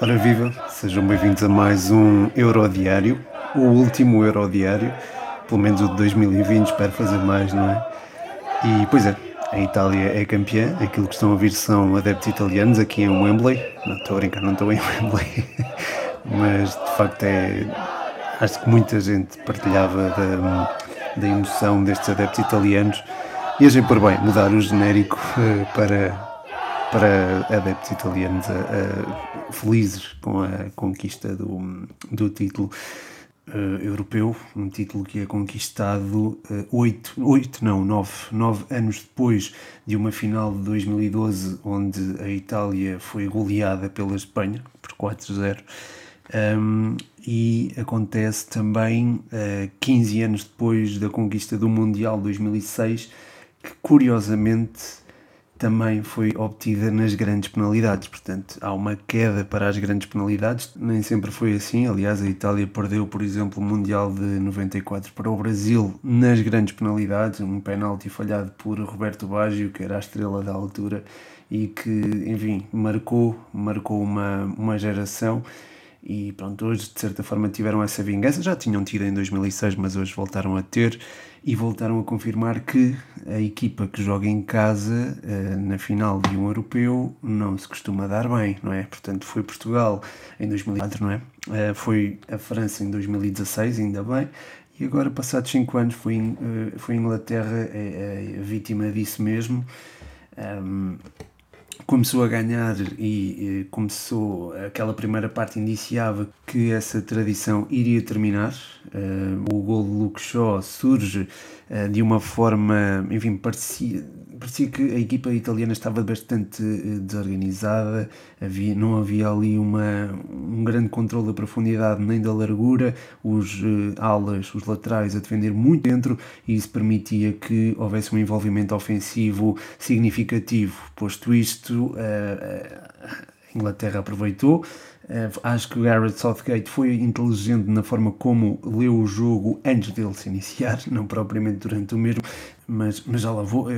Ora viva, sejam bem-vindos a mais um Eurodiário, o último Eurodiário, pelo menos o de 2020, espero fazer mais, não é? E pois é, a Itália é campeã, aquilo que estão a ouvir são adeptos italianos aqui em Wembley, não estou a brincar, não estou em Wembley, mas de facto é, acho que muita gente partilhava da, da emoção destes adeptos italianos e achei por bem mudar o genérico uh, para para adeptos italianos felizes com a conquista do, do título uh, europeu, um título que é conquistado uh, oito, oito não, nove, nove anos depois de uma final de 2012 onde a Itália foi goleada pela Espanha por 4-0 um, e acontece também uh, eh, 15 anos depois da conquista do Mundial 2006 que curiosamente também foi obtida nas grandes penalidades. Portanto, há uma queda para as grandes penalidades. Nem sempre foi assim. Aliás, a Itália perdeu, por exemplo, o Mundial de 94 para o Brasil nas grandes penalidades. Um penalti falhado por Roberto Baggio, que era a estrela da altura e que, enfim, marcou, marcou uma, uma geração. E pronto, hoje de certa forma tiveram essa vingança. Já tinham tido em 2006, mas hoje voltaram a ter e voltaram a confirmar que a equipa que joga em casa eh, na final de um europeu não se costuma dar bem, não é? Portanto, foi Portugal em 2004, não é? Eh, foi a França em 2016, ainda bem, e agora, passados 5 anos, foi, eh, foi a Inglaterra a, vítima disso mesmo. Um, começou a ganhar e, começou aquela primeira parte indiciava que essa tradição iria terminar. Uh, o gol de Luke Shaw surge de uma forma, enfim, parecia parecia que a equipa italiana estava bastante eh, desorganizada, havia, não havia ali uma, um grande controle da profundidade nem da largura, os uh, alas, os laterais a defender muito dentro e isso permitia que houvesse um envolvimento ofensivo significativo. Posto isto, a Inglaterra aproveitou. Uh, acho que o Garrett Southgate foi inteligente na forma como leu o jogo antes dele se iniciar, não propriamente durante o mesmo, mas, mas já lá vou.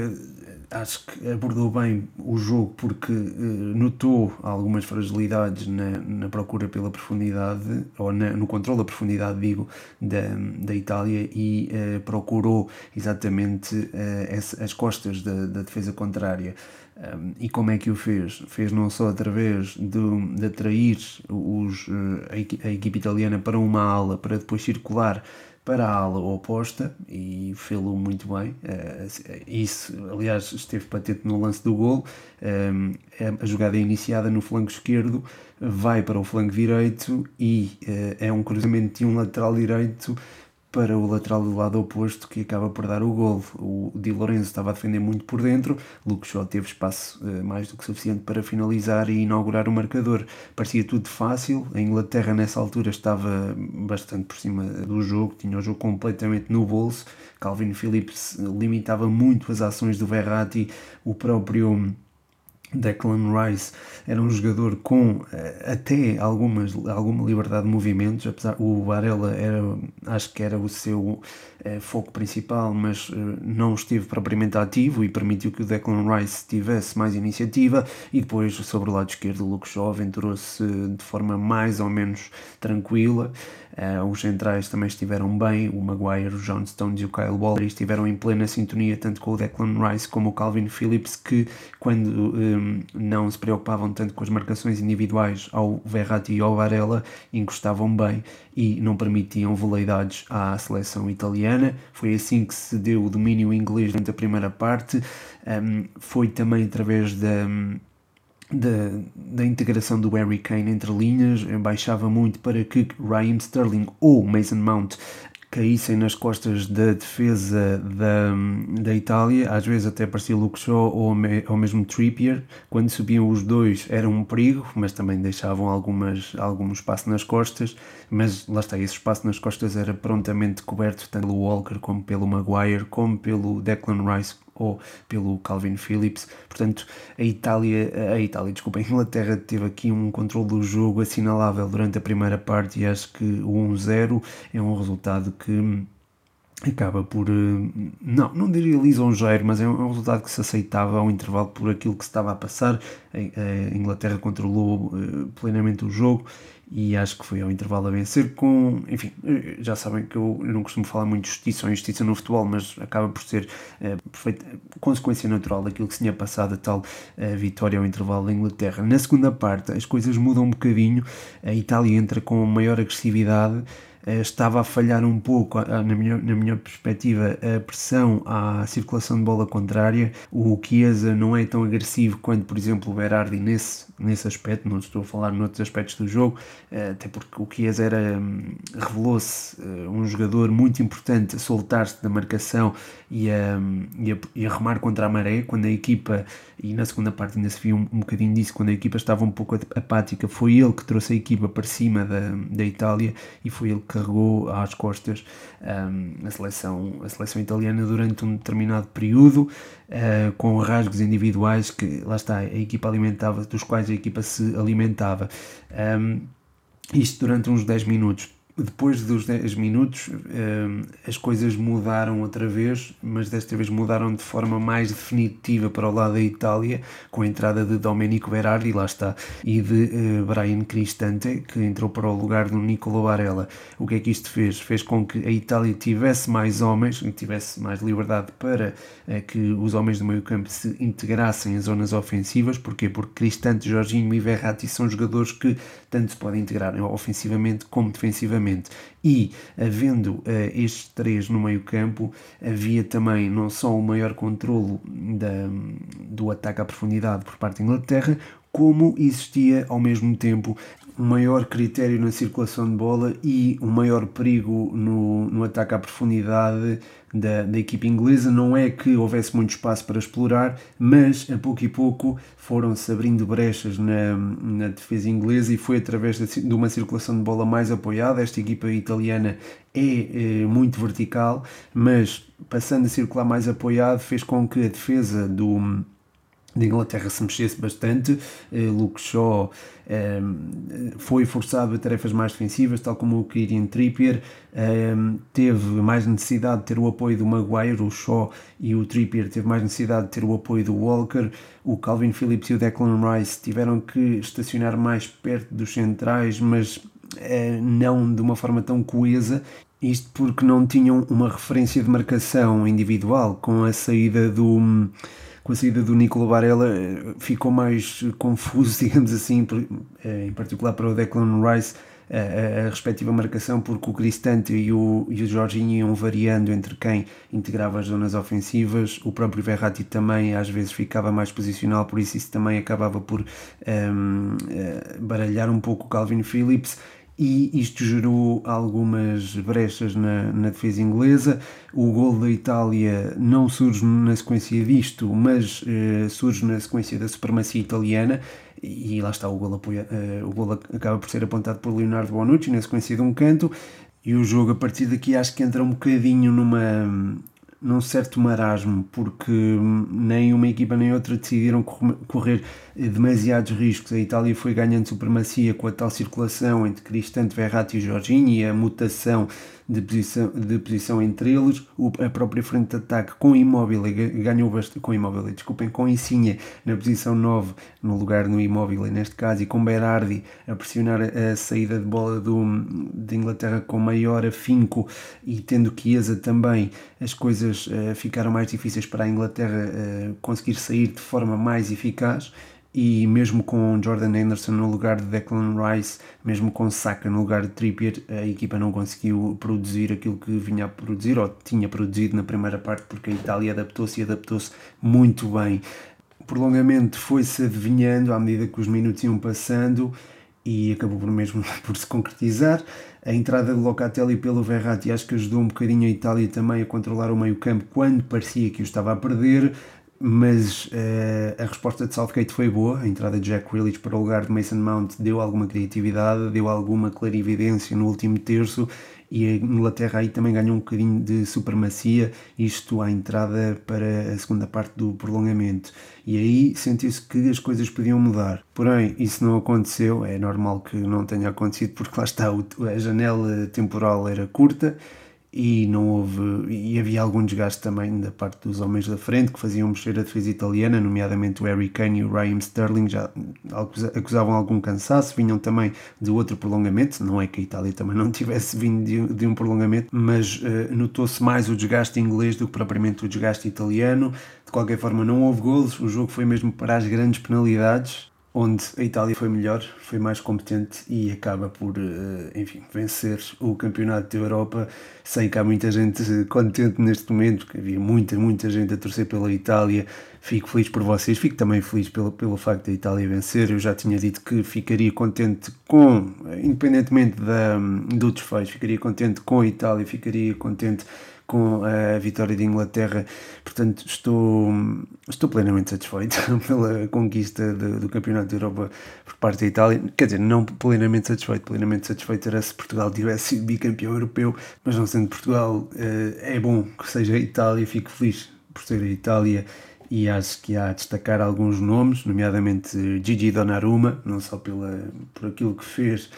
Acho que abordou bem o jogo porque uh, notou algumas fragilidades na, na procura pela profundidade, ou na, no controle da profundidade, digo, da, da Itália e uh, procurou exatamente uh, essa, as costas da, da defesa contrária. Um, e como é que o fez? Fez não só através de, de atrair os, a equipe italiana para uma ala para depois circular para a ala oposta e fê-lo muito bem. Eh, isso, aliás, esteve patente no lance do gol. Eh, a jogada é iniciada no flanco esquerdo, vai para o flanco direito e eh, é um cruzamento de um lateral direito para o lateral do lado oposto que acaba por dar o gol. O Di Lorenzo estava a defender muito por dentro, Luke Shaw teve espaço uh, mais do que suficiente para finalizar e inaugurar o marcador. Parecia tudo fácil, a Inglaterra nessa altura estava bastante por cima do jogo, tinha o jogo completamente no bolso. Calvin Phillips limitava muito as ações do Verratti, o próprio Declan Rice era um jogador com eh, até algumas, alguma liberdade de movimentos, apesar o Varela era, acho que era o seu é, foco principal, mas eh, não esteve propriamente ativo e permitiu que o Declan Rice tivesse mais iniciativa e depois sobre o lado esquerdo o Luke Shaw aventurou-se de forma mais ou menos tranquila Uh, os centrais também estiveram bem, o Maguire, o John Stones e o Kyle Walker estiveram em plena sintonia tanto com o Declan Rice como o Calvin Phillips, que quando um, não se preocupavam tanto com as marcações individuais ao Verratti e ao Varela, encostavam bem e não permitiam veleidades à seleção italiana. Foi assim que se deu o domínio inglês durante a primeira parte. Um, foi também através da da, da integração do Harry Kane entre linhas, baixava muito para que Raheem Sterling ou Mason Mount caíssem nas costas da defesa da, da Itália, às vezes até parecia Luke Shaw ou, me, ou mesmo Trippier, quando subiam os dois era um perigo, mas também deixavam algumas, algum espaço nas costas, mas lá está, esse espaço nas costas era prontamente coberto tanto pelo Walker como pelo Maguire, como pelo Declan Rice, ou pelo Calvin Phillips. Portanto, a Itália, a Itália, desculpa, a Inglaterra teve aqui um controle do jogo assinalável durante a primeira parte e acho que o 1-0 é um resultado que acaba por, eh, não, não diria lisonjeiro, mas é um resultado que se aceitava ao intervalo por aquilo que se estava a passar. A Inglaterra controlou eh, plenamente o jogo e acho que foi ao intervalo a vencer com, enfim, eh, já sabem que eu não costumo falar muito de justiça ou injustiça no futebol, mas acaba por ser é, perfeita, consequência natural daquilo que se tinha passado a tal a vitória ao intervalo da Inglaterra. Na segunda parte as coisas mudam um bocadinho, a Itália entra com maior agressividade, eh, estava a falhar um pouco, na minha, na minha perspectiva, a pressão à circulação de bola contrária. O Chiesa não é tão agressivo quanto, por exemplo, o Berardi nesse, nesse aspecto, não estou a falar noutros aspectos do jogo, eh, até porque o Chiesa era, hum, revelou-se eh, um jogador muito importante a soltar-se da marcação e a, hum, e, a, e a remar contra a maré, quando a equipa, e na segunda parte ainda se viu um, um bocadinho disso, quando a equipa estava um pouco apática, foi ele que trouxe a equipa para cima da, da Itália e foi ele que carregou às costas um, a, seleção, a seleção italiana durante um determinado período, uh, com rasgos individuais que, lá está, a equipa alimentava, dos quais a equipa se alimentava. Um, isto durante uns 10 minutos depois dos 10 minutos hum, as coisas mudaram outra vez, mas desta vez mudaram de forma mais definitiva para o lado da Itália, com a entrada de Domenico Berardi, lá está, e de uh, Brian Cristante, que entrou para o lugar do Nicolo Varela. O que é que isto fez? Fez com que a Itália tivesse mais homens, tivesse mais liberdade para uh, que os homens do meio campo se integrassem em zonas ofensivas. Porquê? Porque Cristante, Jorginho e Verratti são jogadores que tanto se podem integrar ofensivamente como defensivamente e, havendo uh, estes três no meio campo, havia também não só o maior controlo da, do ataque à profundidade por parte da Inglaterra, como existia ao mesmo tempo um maior critério na circulação de bola e um maior perigo no, no ataque à profundidade da, da equipe inglesa. Não é que houvesse muito espaço para explorar, mas a pouco e pouco foram-se abrindo brechas na, na defesa inglesa e foi através de, de uma circulação de bola mais apoiada. Esta equipa italiana é, é muito vertical, mas passando a circular mais apoiado fez com que a defesa do da Inglaterra se mexesse bastante. Eh, Luke Shaw eh, foi forçado a tarefas mais defensivas, tal como o Kieran Trippier. Eh, teve mais necessidade de ter o apoio do Maguire, o Shaw e o Trippier teve mais necessidade de ter o apoio do Walker. O Calvin Phillips e o Declan Rice tiveram que estacionar mais perto dos centrais, mas não de uma forma tão coesa isto porque não tinham uma referência de marcação individual com a saída do com a saída do Nicola Varela eh, ficou mais confuso, digamos assim, eh, em particular para o Declan Rice, a, a, respectiva marcação, porque o Cristante e o, e o Jorginho iam variando entre quem integrava as zonas ofensivas, o próprio Verratti também às vezes ficava mais posicional, por isso isso também acabava por um, ehm, eh, baralhar um pouco o Calvin Phillips e isto gerou algumas brechas na, na, defesa inglesa. O gol da Itália não surge na sequência disto, mas eh, surge na sequência da supremacia italiana. E lá está, o gol, apoia, eh, o gol acaba por ser apontado por Leonardo Bonucci na sequência de um canto. E o jogo a partir daqui acho que entra um bocadinho numa, num certo marasmo, porque nem uma equipa nem outra decidiram correr demasiados riscos. A Itália foi ganhando supremacia com a tal circulação entre Cristante, Verratti e Jorginho e a mutação de posição, de posição entre eles, o, a própria frente de ataque com Imóvel ganhou bastante, com Imóvel, desculpem, com Insigne na posição 9 no lugar no Imóvel neste caso e com Berardi a pressionar a saída de bola do, de Inglaterra com maior afinco e tendo Chiesa também as coisas uh, ficaram mais difíceis para a Inglaterra uh, conseguir sair de forma mais eficaz e mesmo com Jordan Anderson no lugar de Declan Rice, mesmo com Saka no lugar de Trippier, a equipa não conseguiu produzir aquilo que vinha a produzir ou tinha produzido na primeira parte porque a Itália adaptou-se e adaptou-se muito bem. O prolongamento foi-se adivinhando à medida que os minutos iam passando e acabou por mesmo por se concretizar. A entrada de Locatelli pelo Verratti acho que ajudou um bocadinho a Itália também a controlar o meio campo quando parecia que o estava a perder mas uh, a resposta de Southgate foi boa. A entrada de Jack Grealish para o lugar de Mason Mount deu alguma criatividade, deu alguma clarividência no último terço e a Inglaterra aí também ganhou um bocadinho de supremacia, isto à entrada para a segunda parte do prolongamento. E aí sentiu-se que as coisas podiam mudar. Porém, isso não aconteceu, é normal que não tenha acontecido porque lá está, a janela temporal era curta e não houve e havia algum desgaste também da parte dos homens da frente que faziam mexer a defesa italiana, nomeadamente o Harry Kane e o Raheem Sterling já acusavam algum cansaço, vinham também de outro prolongamento, não é que a Itália também não tivesse vindo de, um prolongamento, mas uh, notou-se mais o desgaste inglês do que propriamente o desgaste italiano. De qualquer forma, não houve golos, o jogo foi mesmo para as grandes penalidades onde a Itália foi melhor, foi mais competente e acaba por, eh, enfim, vencer o campeonato da Europa. Sei que há muita gente contente neste momento, porque havia muita, muita gente a torcer pela Itália. Fico feliz por vocês, fico também feliz pelo, pelo facto da Itália vencer. Eu já tinha dito que ficaria contente com, independentemente da, do desfecho, ficaria contente com a Itália, ficaria contente com a vitória de Inglaterra. Portanto, estou, estou plenamente satisfeito pela conquista do, do Campeonato da Europa por parte da Itália. Quer dizer, não plenamente satisfeito, plenamente satisfeito era se Portugal tivesse sido bicampeão europeu, mas não sendo Portugal, eh, é bom que seja a Itália. Fico feliz por ser a Itália e acho que há a destacar alguns nomes, nomeadamente Gigi Donnarumma, não só pela, por aquilo que fez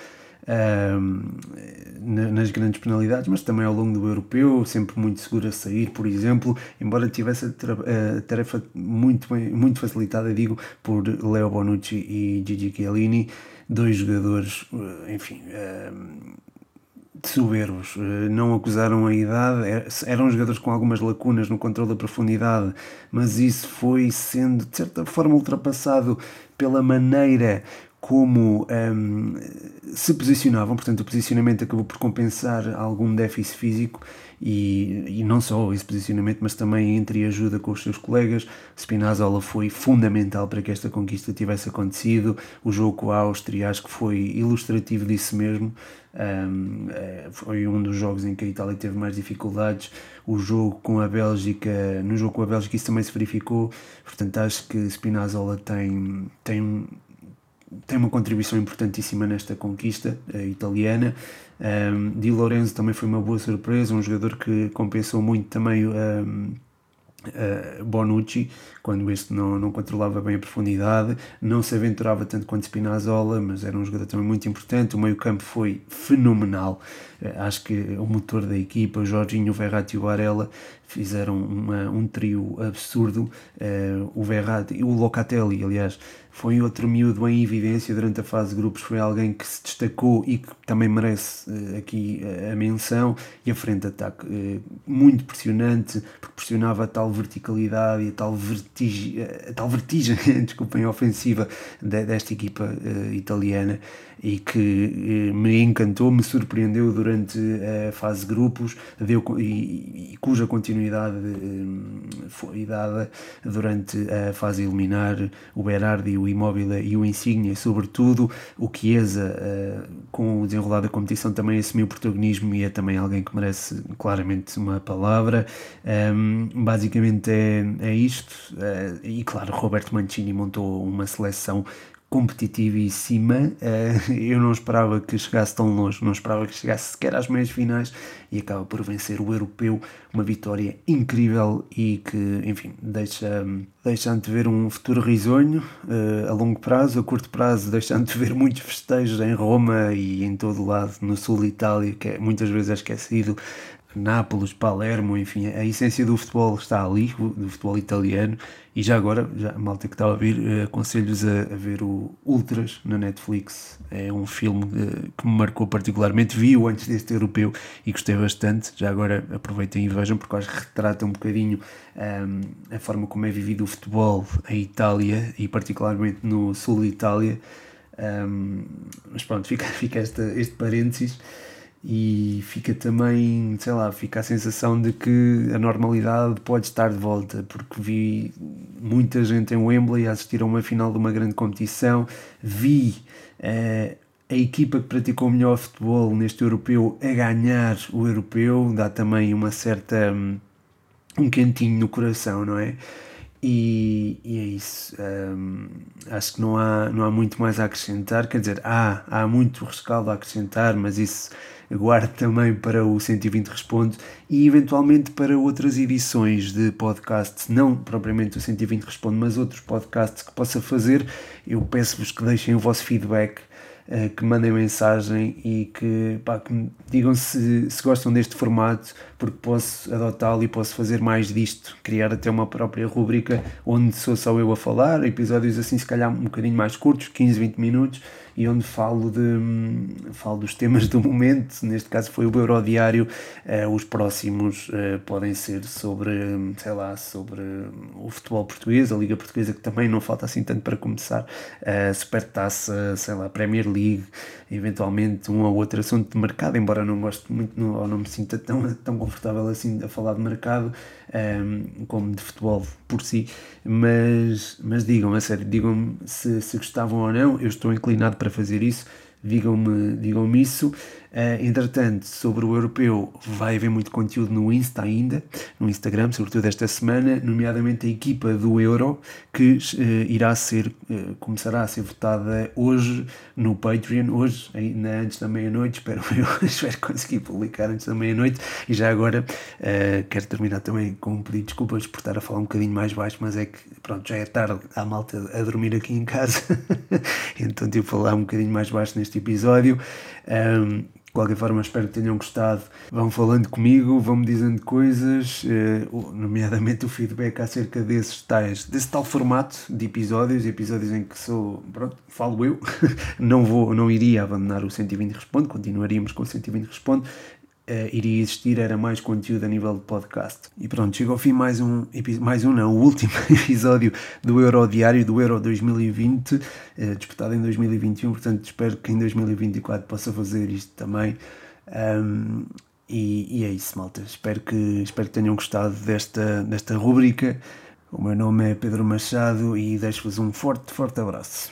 um, nas grandes penalidades, mas também ao longo do europeu, sempre muito seguro a sair, por exemplo, embora tivesse a, tarefa muito, bem, muito facilitada, digo, por Leo Bonucci e Gigi Chiellini, dois jogadores, eh, enfim, soberbos, eh, não acusaram a idade, er, eram jogadores com algumas lacunas no controle da profundidade, mas isso foi sendo de certa forma ultrapassado pela maneira como um, se posicionavam, portanto o posicionamento acabou por compensar algum déficit físico e, e não só esse posicionamento, mas também entre ajuda com os seus colegas. Spinazzola foi fundamental para que esta conquista tivesse acontecido. O jogo com a Áustria acho que foi ilustrativo disso mesmo. Um, é, foi um dos jogos em que a Itália teve mais dificuldades. O jogo com a Bélgica, no jogo com a Bélgica, isso também se verificou. Portanto, acho que Spinazzola tem, tem tem uma contribuição importantíssima nesta conquista italiana. Um, Di Lorenzo também foi uma boa surpresa, um jogador que compensou muito também um, uh, Bonucci, quando este não, não controlava bem a profundidade, não se aventurava tanto quanto Spinazzola, mas era um jogador também muito importante. O meio-campo foi fenomenal. Uh, acho que o motor da equipa, o Jorginho, o Verratti e o Varela, fizeram uma, um trio absurdo. Uh, o Verratti o Locatelli, aliás, foi outro miúdo em evidência durante a fase de grupos, foi alguém que se destacou e que também merece uh, aqui uh, a menção. E a frente de ataque uh, muito pressionante, porque pressionava a tal verticalidade e a tal vertigem, a tal vertigem desculpem, ofensiva de, desta equipa italiana. E que me encantou, me surpreendeu durante a fase de grupos deu, e, e cuja continuidade foi dada durante a fase eliminar. O Berardi o Immobile e o Insigne, sobretudo o Chiesa, uh, com o desenrolar da competição, também assumiu protagonismo e é também alguém que merece claramente uma palavra. Um, basicamente é, é isto, uh, e claro, Roberto Mancini montou uma seleção competitivíssima. Uh, eu não esperava que chegasse tão longe, não esperava que chegasse sequer às meias finais e acaba por vencer o europeu. Uma vitória incrível e que, enfim, deixa, deixa ver um futuro risonho uh, a longo prazo, a curto prazo, deixando de ver muitos festejos em Roma e em todo o lado, no sul de Itália, que é, muitas vezes é esquecido. Nápoles, Palermo, enfim, a essência do futebol está ali, do futebol italiano. E já agora, já, a malta que está a ouvir, eh, aconselho-vos a, a, ver o Ultras na Netflix. É um filme eh, que me marcou particularmente. Vi-o antes deste europeu e gostei bastante. Já agora aproveitem e vejam, porque acho que retrata um bocadinho um, ehm, a forma como é vivido o futebol em Itália e, particularmente, no sul de Itália. Um, ehm, mas pronto, fica, fica esta, este parênteses e fica também, sei lá, fica a sensação de que a normalidade pode estar de volta, porque vi muita gente em Wembley assistir a uma final de uma grande competição, vi uh, a equipa que praticou melhor futebol neste europeu a ganhar o europeu, dá também uma certa. um, um cantinho no coração, não é? E, e, é isso. Um, acho que não há, não há muito mais a acrescentar. Quer dizer, há, há muito rescaldo a acrescentar, mas isso guardo também para o 120 Responde e eventualmente para outras edições de podcast, não propriamente o 120 Responde, mas outros podcasts que possa fazer. Eu peço-vos que deixem o vosso feedback uh, que mandem mensagem e que, pá, que digam se, se gostam deste formato, porque posso adotá-lo e posso fazer mais disto, criar até uma própria rubrica onde sou só eu a falar, episódios assim se calhar um bocadinho mais curtos, 15, 20 minutos, e onde falo, de, falo dos temas do momento, neste caso foi o Eurodiário, uh, os próximos uh, podem ser sobre, sei lá, sobre o futebol português, a Liga Portuguesa que também não falta assim tanto para começar, a Supertaça, sei lá, Premier League, eventualmente um ou outro assunto de mercado, embora não goste muito ou não me sinta tão, tão confortável assim a falar de mercado um, ehm, como de futebol por si, mas, mas digam, a sério, digam-me se, se gostavam ou não, eu estou inclinado para fazer isso, digam-me digam isso. Uh, entretanto, sobre o europeu, vai haver muito conteúdo no Insta ainda, no Instagram, sobretudo esta semana, nomeadamente a equipa do Euro, que uh, irá ser, uh, começará a ser votada hoje no Patreon, hoje, ainda antes da meia-noite, espero eu, espero conseguir publicar antes da meia-noite, e já agora quero terminar também com um pedido de desculpas por estar a falar um bocadinho mais baixo, mas é que, pronto, já é tarde, há malta a dormir aqui em casa, então tive a falar um bocadinho mais baixo neste episódio. Um, de qualquer forma, espero que tenham gostado. Vão falando comigo, vão-me dizendo coisas, eh, nomeadamente o feedback acerca desses tais, desse tal formato de episódios, episódios em que sou, pronto, falo eu. não vou, não iria abandonar o 120 Responde, continuaríamos com o 120 Responde uh, iria existir era mais conteúdo a nível de podcast. E pronto, chega ao fim mais um, mais um não, o último episódio do Euro Diário, do Euro 2020, uh, eh, disputado em 2021, portanto espero que em 2024 possa fazer isto também. Um, e, e, é isso, malta. Espero que, espero que tenham gostado desta, desta rubrica. O meu nome é Pedro Machado e deixo-vos um forte, forte abraço.